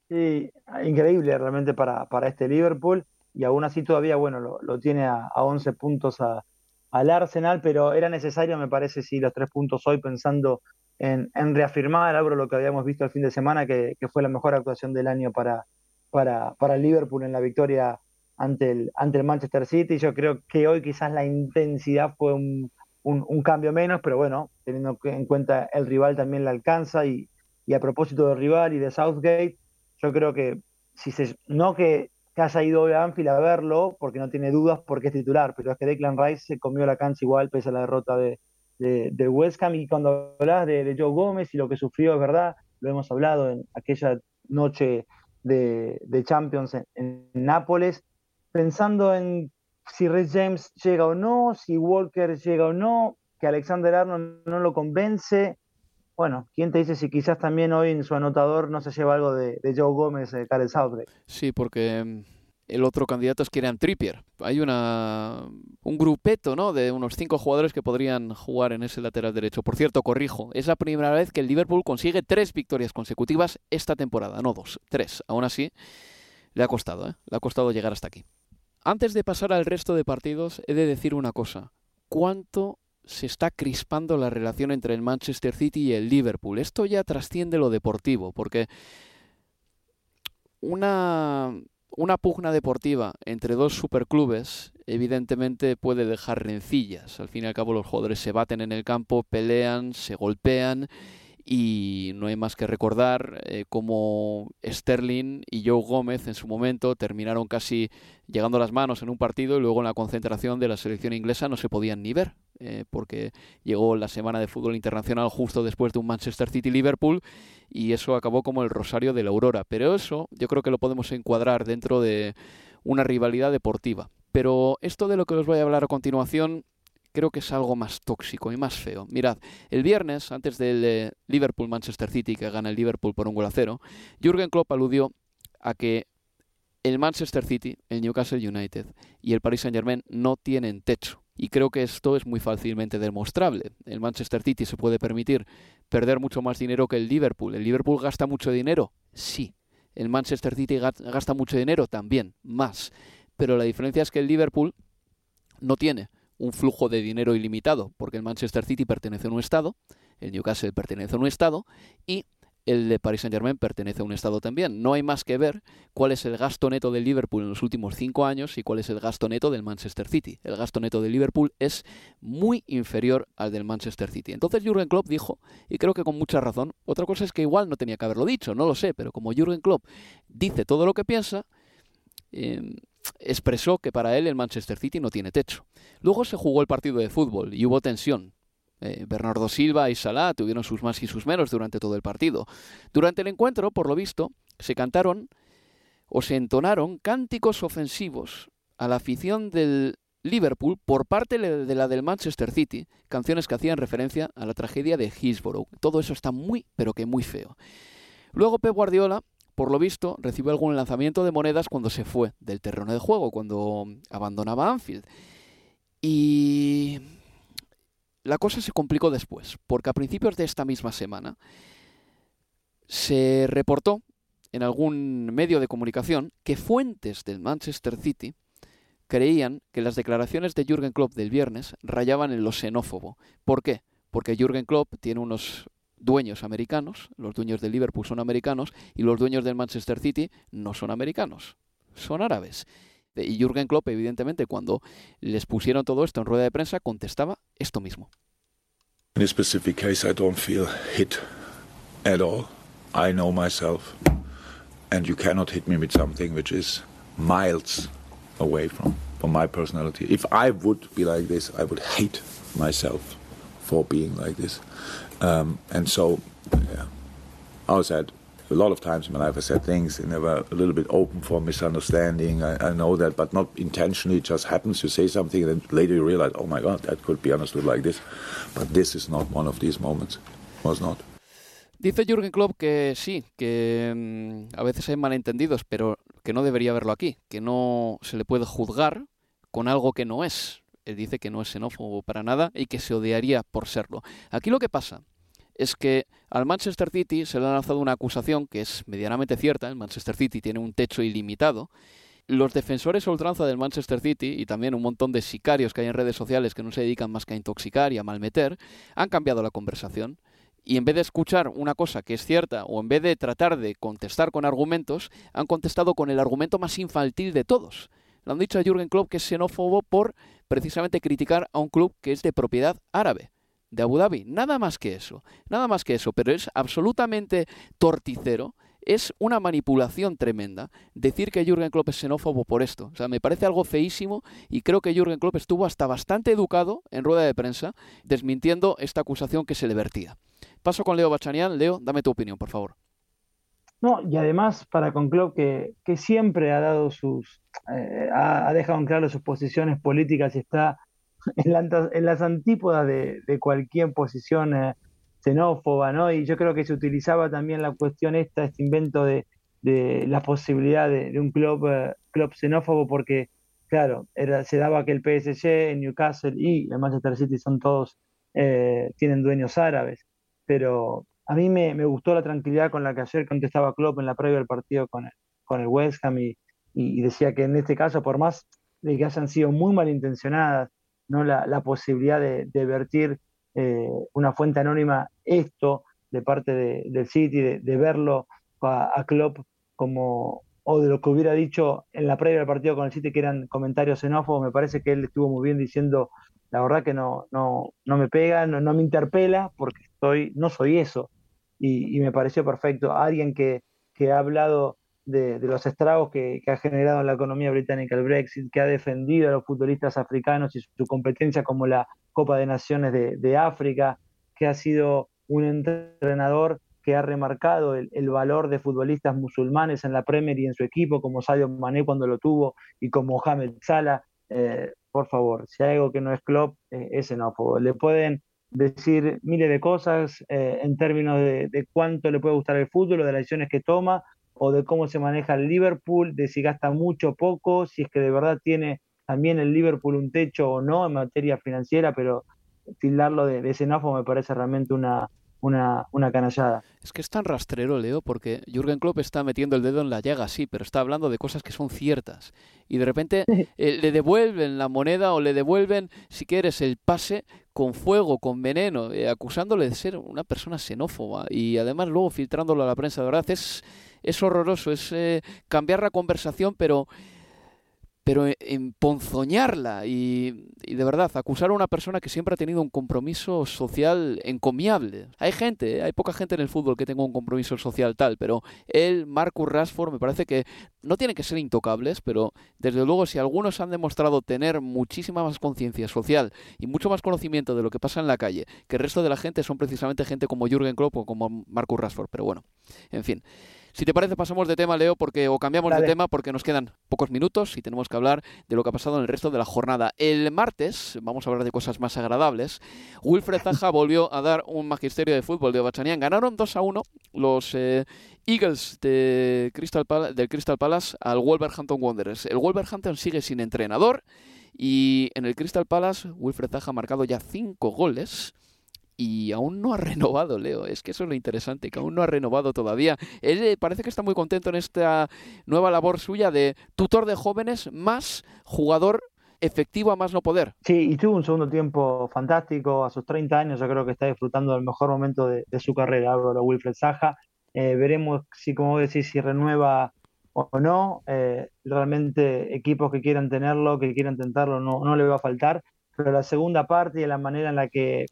Sí, increíble realmente para, para este Liverpool y aún así todavía, bueno, lo, lo tiene a, a 11 puntos a al Arsenal, pero era necesario, me parece, sí, los tres puntos hoy pensando en, reafirmar algo lo que habíamos visto el fin de semana, que, fue la mejor actuación del año para, para, para Liverpool en la victoria ante el, ante el Manchester City. Yo creo que hoy quizás la intensidad fue un, un, cambio menos, pero bueno, teniendo en cuenta el rival también la alcanza y, y a propósito del rival y de Southgate, yo creo que si se, no que que haya ido a Anfield a verlo, porque no tiene dudas porque es titular, pero es que Declan Rice se comió la cancha igual pese a la derrota de, de, West Ham. Y cuando hablas de, Joe Gómez y lo que sufrió, es verdad, lo hemos hablado en aquella noche de, Champions en, Nápoles, pensando en si Red James llega o no, si Walker llega o no, que Alexander Arnold no lo convence. Bueno, ¿quién te dice si quizás también hoy en su anotador no se lleva algo de, Joe Gómez, de Karel Southgate? Sí, porque mm, el otro candidato es Kieran Trippier. Hay una, un grupeto ¿no? de unos cinco jugadores que podrían jugar en ese lateral derecho. Por cierto, corrijo, es la primera vez que el Liverpool consigue tres victorias consecutivas esta temporada, no dos, tres. Aún así, le ha costado, ¿eh? le ha costado llegar hasta aquí. Antes de pasar al resto de partidos, he de decir una cosa. ¿Cuánto se está crispando la relación entre el Manchester City y el Liverpool. Esto ya trasciende lo deportivo, porque una, una pugna deportiva entre dos superclubes evidentemente puede dejar rencillas. Al fin y al cabo los jugadores se baten en el campo, pelean, se golpean y no hay más que recordar eh, cómo Sterling y Joe Gómez en su momento terminaron casi llegando las manos en un partido y luego en la concentración de la selección inglesa no se podían ni ver, eh, porque llegó la semana de fútbol internacional justo después de un Manchester City-Liverpool y eso acabó como el rosario de la aurora. Pero eso yo creo que lo podemos encuadrar dentro de una rivalidad deportiva. Pero esto de lo que os voy a hablar a continuación creo que es algo más tóxico y más feo. Mirad, el viernes, antes del eh, Liverpool-Manchester City, que gana el Liverpool por un gol a cero, Jürgen Klopp aludió a que el Manchester City, el Newcastle United y el Paris Saint-Germain no tienen techo. Y creo que esto es muy fácilmente demostrable. El Manchester City se puede permitir perder mucho más dinero que el Liverpool. ¿El Liverpool gasta mucho dinero? Sí. ¿El Manchester City gasta mucho dinero? También, más. Pero la diferencia es que el Liverpool no tiene un flujo de dinero ilimitado, porque el Manchester City pertenece a un Estado, el Newcastle pertenece a un Estado y el de Paris Saint Germain pertenece a un Estado también. No hay más que ver cuál es el gasto neto del Liverpool en los últimos cinco años y cuál es el gasto neto del Manchester City. El gasto neto del Liverpool es muy inferior al del Manchester City. Entonces Jürgen Klopp dijo, y creo que con mucha razón, otra cosa es que igual no tenía que haberlo dicho, no lo sé, pero como Jürgen Klopp dice todo lo que piensa, eh, expresó que para él el Manchester City no tiene techo. Luego se jugó el partido de fútbol y hubo tensión. Eh, Bernardo Silva y Salah tuvieron sus más y sus menos durante todo el partido. Durante el encuentro, por lo visto, se cantaron o se entonaron cánticos ofensivos a la afición del Liverpool por parte de la del Manchester City, canciones que hacían referencia a la tragedia de Hillsborough. Todo eso está muy, pero que muy feo. Luego Pep Guardiola por lo visto, recibió algún lanzamiento de monedas cuando se fue del terreno de juego, cuando abandonaba Anfield. Y la cosa se complicó después, porque a principios de esta misma semana se reportó en algún medio de comunicación que fuentes del Manchester City creían que las declaraciones de Jürgen Klopp del viernes rayaban en lo xenófobo. ¿Por qué? Porque Jürgen Klopp tiene unos dueños americanos, los dueños del Liverpool son americanos y los dueños del Manchester City no son americanos, son árabes. Y Jürgen Klopp, evidentemente, cuando les pusieron todo esto en rueda de prensa, contestaba esto mismo. In this specific case, I don't feel hit at all. I know myself, and you cannot hit me with something which is miles away from, from my personality. If I would be like this, I would hate myself for being like this. Um, and so, yeah, I said a lot of times in my life I said things and they were a little bit open for misunderstanding. I, I, know that, but not intentionally. It just happens. You say something and then later you realize, oh my God, that could be understood like this. But this is not one of these moments. Was not. Dice Jürgen Klopp que sí, que mm, a veces hay malentendidos, pero que no debería haberlo aquí, que no se le puede juzgar con algo que no es. Él dice que no es xenófobo para nada y que se odiaría por serlo. Aquí lo que pasa es que al Manchester City se le ha lanzado una acusación que es medianamente cierta. El Manchester City tiene un techo ilimitado. Los defensores ultranza del Manchester City y también un montón de sicarios que hay en redes sociales que no se dedican más que a intoxicar y a malmeter han cambiado la conversación. Y en vez de escuchar una cosa que es cierta o en vez de tratar de contestar con argumentos, han contestado con el argumento más infantil de todos. Le han dicho a Jürgen Klopp que es xenófobo por precisamente criticar a un club que es de propiedad árabe de Abu Dhabi. Nada más que eso, nada más que eso, pero es absolutamente torticero. Es una manipulación tremenda decir que Jürgen Klopp es xenófobo por esto. O sea, me parece algo feísimo y creo que Jürgen Klopp estuvo hasta bastante educado en rueda de prensa desmintiendo esta acusación que se le vertía. Paso con Leo Bachanian. Leo, dame tu opinión, por favor. No, y además para con Klopp que, que siempre ha dado sus, eh, ha, dejado en claro sus posiciones políticas y está *laughs* en, las antípodas de, cualquier posición eh, xenófoba, ¿no? Y yo creo que se utilizaba también la cuestión esta, este invento de, la posibilidad de, un club, eh, club xenófobo, porque, claro, era, se daba que el PSG, el Newcastle y el Manchester City son todos, eh, tienen dueños árabes, pero a mí me, gustó la tranquilidad con la que ayer contestaba Klopp en la previa del partido con el, con el West Ham y, y decía que en este caso, por más de que hayan sido muy malintencionadas, ¿no? la, posibilidad de, vertir eh, una fuente anónima esto de parte del City, de, verlo a, Klopp como, o de lo que hubiera dicho en la previa del partido con el City, que eran comentarios xenófobos, me parece que él estuvo muy bien diciendo, la verdad que no, no, no me pega, no, me interpela, porque estoy, no soy eso. y, me pareció perfecto. Alguien que, que ha hablado de, los estragos que, ha generado en la economía británica el Brexit, que ha defendido a los futbolistas africanos y su, competencia como la Copa de Naciones de, África, que ha sido un entrenador que ha remarcado el, valor de futbolistas musulmanes en la Premier y en su equipo, como Sadio Mané cuando lo tuvo y como Mohamed Salah. Eh, por favor, si hay algo que no es Klopp, eh, es xenófobo. Le pueden decir miles de cosas eh, en términos de, cuánto le puede gustar el fútbol de las decisiones que toma, o de cómo se maneja el Liverpool, de si gasta mucho o poco, si es que de verdad tiene también el Liverpool un techo o no en materia financiera, pero tildarlo de, de xenófobo me parece realmente una, una, una canallada. Es que es tan rastrero, Leo, porque Jürgen Klopp está metiendo el dedo en la llaga, sí, pero está hablando de cosas que son ciertas. Y de repente *laughs* eh, le devuelven la moneda o le devuelven, si quieres, el pase con fuego, con veneno, eh, acusándole de ser una persona xenófoba y además luego filtrándolo a la prensa. De verdad, es es horroroso, es eh, cambiar la conversación, pero pero emponzoñarla y, y, de verdad acusar a una persona que siempre ha tenido un compromiso social encomiable. Hay gente, hay poca gente en el fútbol que tenga un compromiso social tal, pero él, Marcus Rashford, me parece que no tienen que ser intocables, pero desde luego si algunos han demostrado tener muchísima más conciencia social y mucho más conocimiento de lo que pasa en la calle que el resto de la gente son precisamente gente como Jürgen Klopp o como Marcus Rashford, pero bueno, en fin. Si te parece, pasamos de tema, Leo, porque o cambiamos de tema porque nos quedan pocos minutos y tenemos que hablar de lo que ha pasado en el resto de la jornada. El martes, vamos a hablar de cosas más agradables, Wilfred Zaha *laughs* volvió a dar un magisterio de fútbol de Bachanian. Ganaron 2 a 1 los eh, Eagles de Crystal del Crystal Palace al Wolverhampton Wanderers. El Wolverhampton sigue sin entrenador y en el Crystal Palace Wilfred Zaha ha marcado ya 5 goles y aún no ha *laughs* renovado, Leo. Es que eso es lo interesante, que aún no ha renovado todavía. Él eh, parece que está muy contento en esta nueva labor suya de tutor de jóvenes más jugador efectivo a más no poder. Sí, y tuvo un segundo tiempo fantástico. A sus 30 años yo creo que está disfrutando del mejor momento de, su carrera, Álvaro Wilfred Saja. Eh, veremos si, como decís, si renueva o no. Eh, realmente equipos que quieran tenerlo, que quieran intentarlo, no, no le va a faltar. Pero la segunda parte y la manera en la que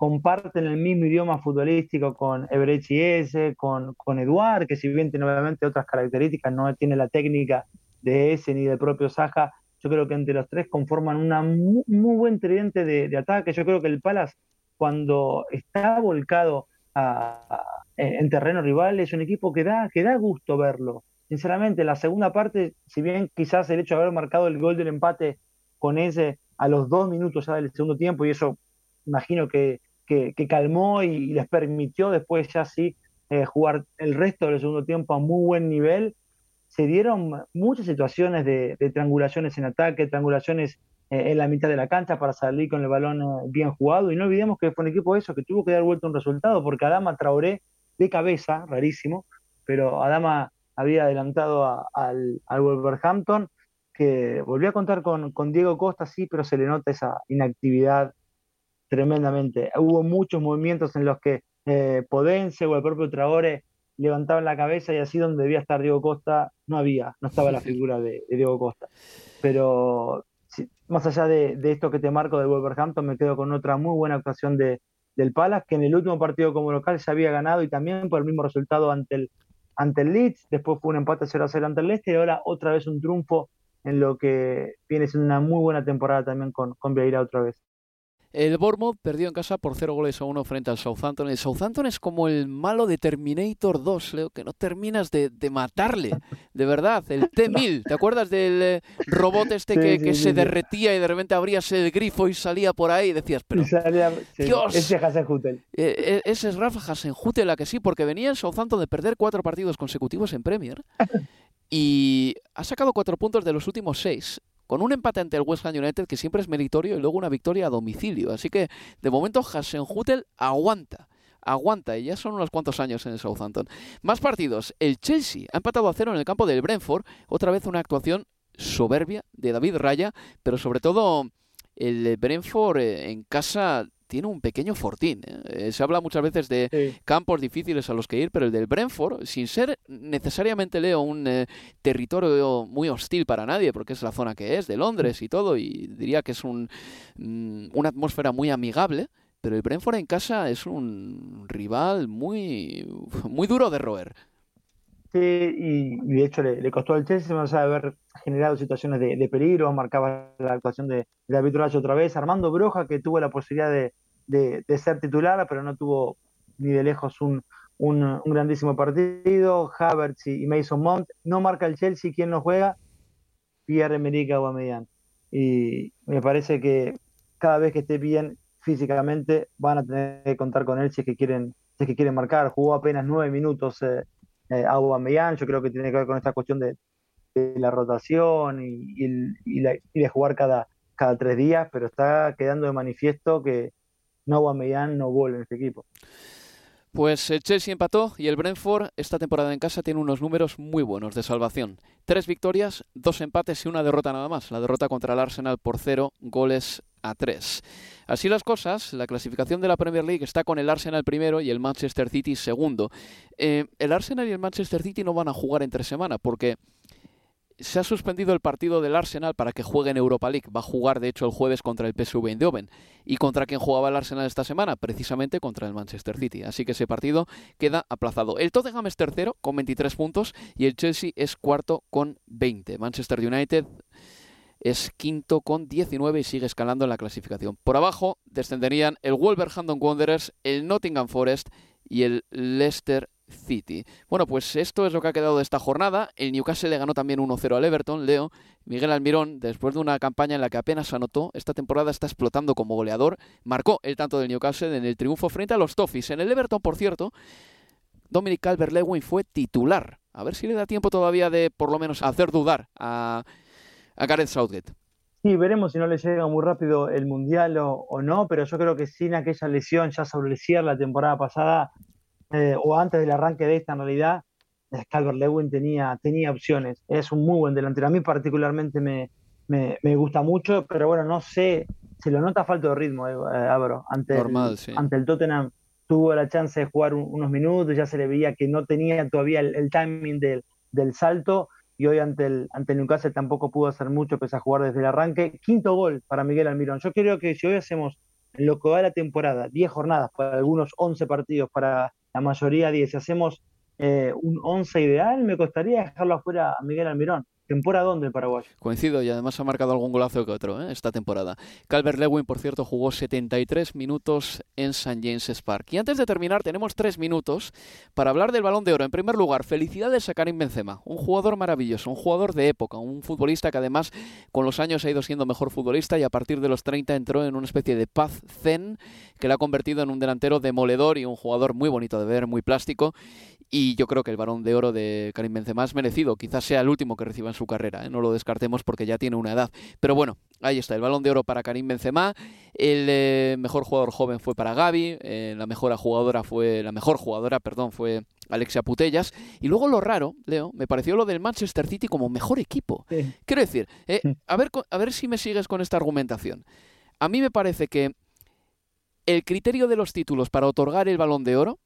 comparten el mismo idioma futbolístico con Ebrechi con, con Eduard, que si bien tiene obviamente otras características, no tiene la técnica de ese ni del propio Saja, yo creo que entre los tres conforman una muy, buen tridente de, ataque. Yo creo que el Palace, cuando está volcado en terreno rival, es un equipo que da, que da gusto verlo. Sinceramente, la segunda parte, si bien quizás el hecho de haber marcado el gol del empate con ese a los dos minutos ya del segundo tiempo, y eso imagino que que, calmó y, les permitió después ya sí eh, jugar el resto del segundo tiempo a muy buen nivel. Se dieron muchas situaciones de, triangulaciones en ataque, triangulaciones eh, en la mitad de la cancha para salir con el balón eh, bien jugado. Y no olvidemos que fue un equipo eso que tuvo que dar vuelta un resultado, porque Adama Traoré de cabeza, rarísimo, pero Adama había adelantado al, Wolverhampton, que volvió a contar con, con Diego Costa, sí, pero se le nota esa inactividad tremendamente. Hubo muchos movimientos en los que eh, Podense o el propio Traore levantaban la cabeza y así donde debía estar Diego Costa no había, no estaba la figura de, Diego Costa. Pero más allá de, esto que te marco del Wolverhampton, me quedo con otra muy buena actuación de, del Palace, que en el último partido como local se había ganado y también por el mismo resultado ante el, ante el Leeds, después fue un empate 0 a 0 ante el Leicester y ahora otra vez un triunfo en lo que viene siendo una muy buena temporada también con, con Vieira otra vez. El Bournemouth perdió en casa por 0 goles a 1 frente al Southampton. El Southampton es como el malo de Terminator 2, Leo, que no terminas de, matarle. De verdad, el T-1000. ¿Te acuerdas del eh, robot este *laughs* que, se derretía y de repente abrías el grifo y salía por ahí y decías, pero... Dios, ese es Hasenhutel. Eh, eh, ese es Rafa Hasenhutel, la que sí, porque venía el Southampton de perder cuatro partidos consecutivos en Premier. *laughs* y ha sacado cuatro puntos de los últimos seis con un empate ante el West Ham United que siempre es meritorio y luego una victoria a domicilio. Así que de momento Hasenhutel aguanta aguanta y ya son unos cuantos años en el Southampton. Más partidos. El Chelsea ha empatado a cero en el campo del Brentford. Otra vez una actuación soberbia de David Raya, pero sobre todo el Brentford eh, en casa tiene un pequeño fortín. ¿eh? Eh, se habla muchas veces de campos difíciles a los que ir, pero el del Brentford, sin ser necesariamente, Leo, un eh, territorio muy hostil para nadie, porque es la zona que es, de Londres y todo, y diría que es un, mm, una atmósfera muy amigable, pero el Brentford en casa es un rival muy, *laughs* muy duro de roer. Sí, y, de hecho le, costó al Chelsea, más allá de haber generado situaciones de, peligro, marcaba la actuación de, David Raya otra vez, Armando Broja, que tuvo la posibilidad de, ser titular, pero no tuvo ni de lejos un, un, grandísimo partido, Havertz y, Mason Mount, no marca el Chelsea, ¿quién no juega? Pierre-Emerick Aubameyang. Y me parece que cada vez que esté bien físicamente van a tener que contar con él si es que quieren, si es que quieren marcar. Jugó apenas nueve minutos eh, eh, Aubameyang, yo creo que tiene que ver con esta cuestión de, la rotación y, y, de jugar cada, cada tres días, pero está quedando de manifiesto que no Aubameyang no vuelve en este equipo. Pues el Chelsea empató y el Brentford esta temporada en casa tiene unos números muy buenos de salvación. Tres victorias, dos empates y una derrota nada más. La derrota contra el Arsenal por cero goles a tres. Así las cosas, la clasificación de la Premier League está con el Arsenal primero y el Manchester City segundo. Eh, el Arsenal y el Manchester City no van a jugar entre semana porque se ha suspendido el partido del Arsenal para que juegue en Europa League. Va a jugar, de hecho, el jueves contra el PSV Eindhoven. ¿Y contra quién jugaba el Arsenal esta semana? Precisamente contra el Manchester City. Así que ese partido queda aplazado. El Tottenham es tercero con 23 puntos y el Chelsea es cuarto con 20. Manchester United es quinto con 19 y sigue escalando en la clasificación. Por abajo descenderían el Wolverhampton Wanderers, el Nottingham Forest y el Leicester City. Bueno, pues esto es lo que ha quedado de esta jornada. El Newcastle le ganó también 1-0 al Everton. Leo, Miguel Almirón, después de una campaña en la que apenas anotó, esta temporada está explotando como goleador. Marcó el tanto del Newcastle en el triunfo frente a los Toffees. En el Everton, por cierto, Dominic Calvert-Lewin fue titular. A ver si le da tiempo todavía de, por lo menos, hacer dudar a, a Gareth Southgate. Sí, veremos si no le llega muy rápido el Mundial o, no, pero yo creo que sin aquella lesión ya el la temporada pasada, eh, o antes del arranque de esta en realidad, Calvert Lewin tenía, tenía opciones. Es un muy buen delantero. A mí particularmente me, me, gusta mucho, pero bueno, no sé, se lo nota falta de ritmo, eh, Abro. Ante, el, ante el Tottenham tuvo la chance de jugar unos minutos, ya se le veía que no tenía todavía el, timing del, del, salto, y hoy ante el, ante el Newcastle tampoco pudo hacer mucho, pese a jugar desde el arranque. Quinto gol para Miguel Almirón. Yo creo que si hoy hacemos lo que va la temporada, 10 jornadas para algunos 11 partidos, para la mayoría 10. Si hacemos eh, un 11 ideal, me costaría dejarlo afuera a Miguel Almirón. ¿Temporada dónde el Paraguay? Coincido y además ha marcado algún golazo que otro ¿eh? esta temporada. Calvert Lewin, por cierto, jugó 73 minutos en St. James Park. Y antes de terminar, tenemos tres minutos para hablar del balón de oro. En primer lugar, felicidades a Karim Benzema, un jugador maravilloso, un jugador de época, un futbolista que además con los años ha ido siendo mejor futbolista y a partir de los 30 entró en una especie de paz zen que le ha convertido en un delantero demoledor y un jugador muy bonito de ver, muy plástico. Y yo creo que el balón de oro de Karim Benzema es merecido. Quizás sea el último que reciba en su carrera. ¿eh? No lo descartemos porque ya tiene una edad. Pero bueno, ahí está. El balón de oro para Karim Benzema. El eh, mejor jugador joven fue para Gaby. Eh, la mejor jugadora fue. La mejor jugadora, perdón, fue Alexia Putellas. Y luego lo raro, Leo, me pareció lo del Manchester City como mejor equipo. Quiero decir, a, ver, a ver si me sigues con esta argumentación. A mí me parece que el criterio de los títulos para otorgar el balón de oro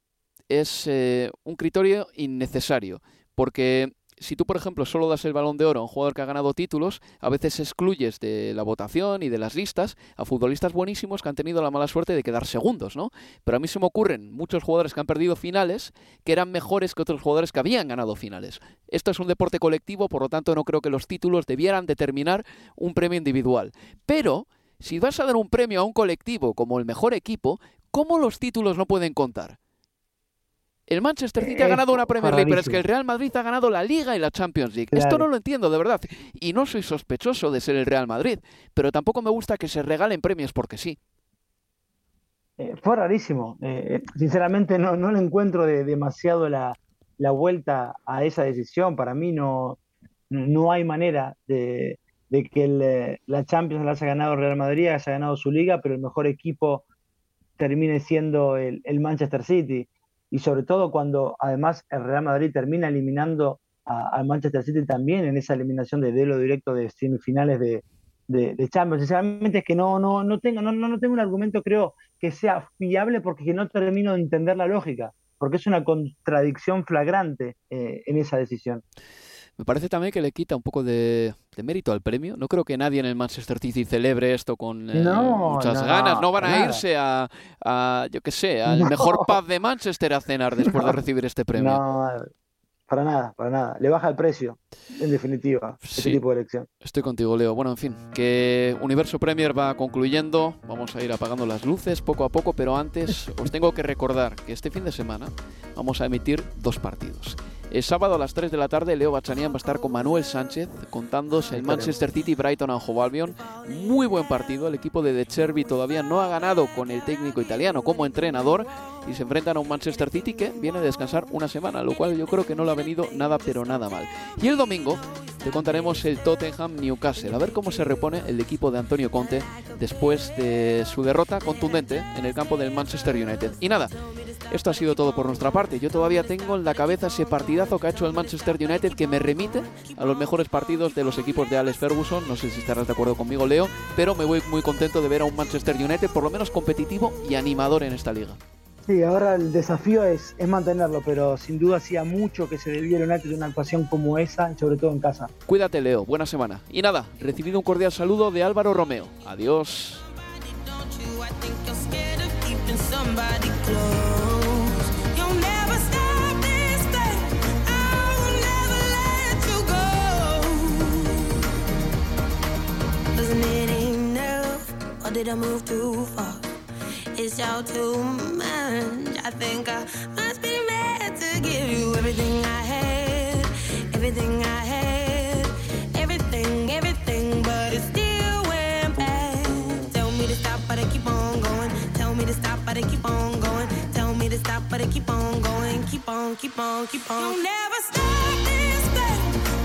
es eh, un criterio innecesario, porque si tú, por ejemplo, solo das el balón de oro a un jugador que ha ganado títulos, a veces excluyes de la votación y de las listas a futbolistas buenísimos que han tenido la mala suerte de quedar segundos, ¿no? Pero a mí se me ocurren muchos jugadores que han perdido finales que eran mejores que otros jugadores que habían ganado finales. Esto es un deporte colectivo, por lo tanto no creo que los títulos debieran determinar un premio individual. Pero, si vas a dar un premio a un colectivo como el mejor equipo, ¿cómo los títulos no pueden contar? El Manchester City ha ganado una Premier League, pero es que el Real Madrid ha ganado la Liga y la Champions League. Esto no lo entiendo, de verdad. Y no soy sospechoso de ser el Real Madrid, pero tampoco me gusta que se regalen premios porque sí. Eh, fue rarísimo. Eh, sinceramente no, no le encuentro demasiado la, vuelta a esa decisión. Para mí no, no hay manera de, que la Champions la haya ganado el Real Madrid, haya ganado su liga, pero el mejor equipo termine siendo el Manchester City y sobre todo cuando además el Real Madrid termina eliminando al Manchester City también en esa eliminación de duelo directo de semifinales de, de, Champions. Sinceramente es que no, no, no, tengo, no, no tengo un argumento, creo, que sea fiable porque no termino de entender la lógica, porque es una contradicción flagrante eh, en esa decisión. Me parece también que le quita un poco de, mérito al premio. No creo que nadie en el Manchester City celebre esto con eh, muchas ganas. No van a irse a, yo qué sé, al *laughs* mejor pub de Manchester a cenar después de recibir este premio. No, para nada, para nada. Le baja el precio, en definitiva, ese tipo de elección. Estoy contigo, Leo. Bueno, en fin, que Universo Premier va concluyendo. Vamos a ir apagando las luces poco a poco, pero antes os tengo que recordar que este fin de semana vamos a emitir dos partidos. El sábado a las 3 de la tarde, Leo Bachanian va a estar con Manuel Sánchez contándose el Manchester City Brighton and Hove Albion. Muy buen partido. El equipo de De Cervi todavía no ha ganado con el técnico italiano como entrenador y se enfrentan a un Manchester City que viene a descansar una semana, lo cual yo creo que no le ha venido nada pero nada mal. Y el domingo te contaremos el Tottenham Newcastle, a ver cómo se repone el equipo de Antonio Conte después de su derrota contundente en el campo del Manchester United. Y nada, esto ha sido todo por nuestra parte. Yo todavía tengo en la cabeza ese partidazo que ha hecho el Manchester United que me remite a los mejores partidos de los equipos de Alex Ferguson. No sé si estarás de acuerdo conmigo, Leo, pero me voy muy contento de ver a un Manchester United por lo menos competitivo y animador en esta liga. Sí, ahora el desafío es, es mantenerlo, pero sin duda hacía mucho que se debiera United de una actuación como esa, sobre todo en casa. Cuídate, Leo. Buena semana. Y nada, recibido un cordial saludo de Álvaro Romeo. Adiós. It's all too much. I think I must be mad to give you everything I had, everything I had, everything, everything, but it still went bad. Tell me to stop, but I keep on going. Tell me to stop, but I keep on going. Tell me to stop, but I keep on going. Keep on, keep on, keep on. You'll never stop this, baby.